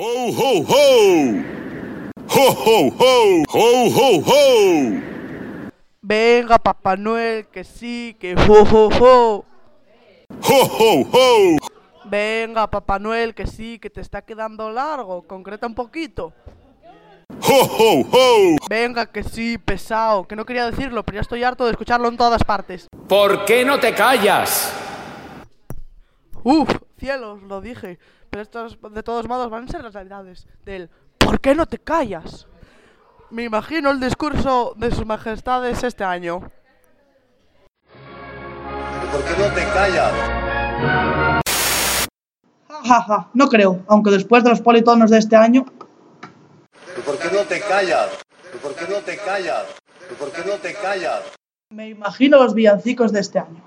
Ho, ho, ho! Ho, ho, ho! Ho, ho, ho! Venga, Papá Noel, que sí, que ho, ho, ho. Ho, ho, ho! Venga, Papá Noel, que sí, que te está quedando largo. Concreta un poquito. Ho, ho, ho! Venga, que sí, pesado. Que no quería decirlo, pero ya estoy harto de escucharlo en todas partes. ¿Por qué no te callas? Uf, cielos, lo dije. Pero estos, de todos modos, van a ser las navidades del ¿Por qué no te callas? Me imagino el discurso de sus majestades este año. ¿Por qué no te callas? Ja, ja, no creo, aunque después de los politonos de este año, ¿Por qué no te callas? ¿Por qué no te callas? ¿Por qué no te callas? me imagino los villancicos de este año.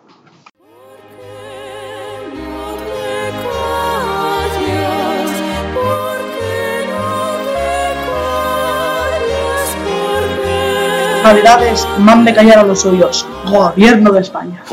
Navidades, mande callar a los suyos. Gobierno de España.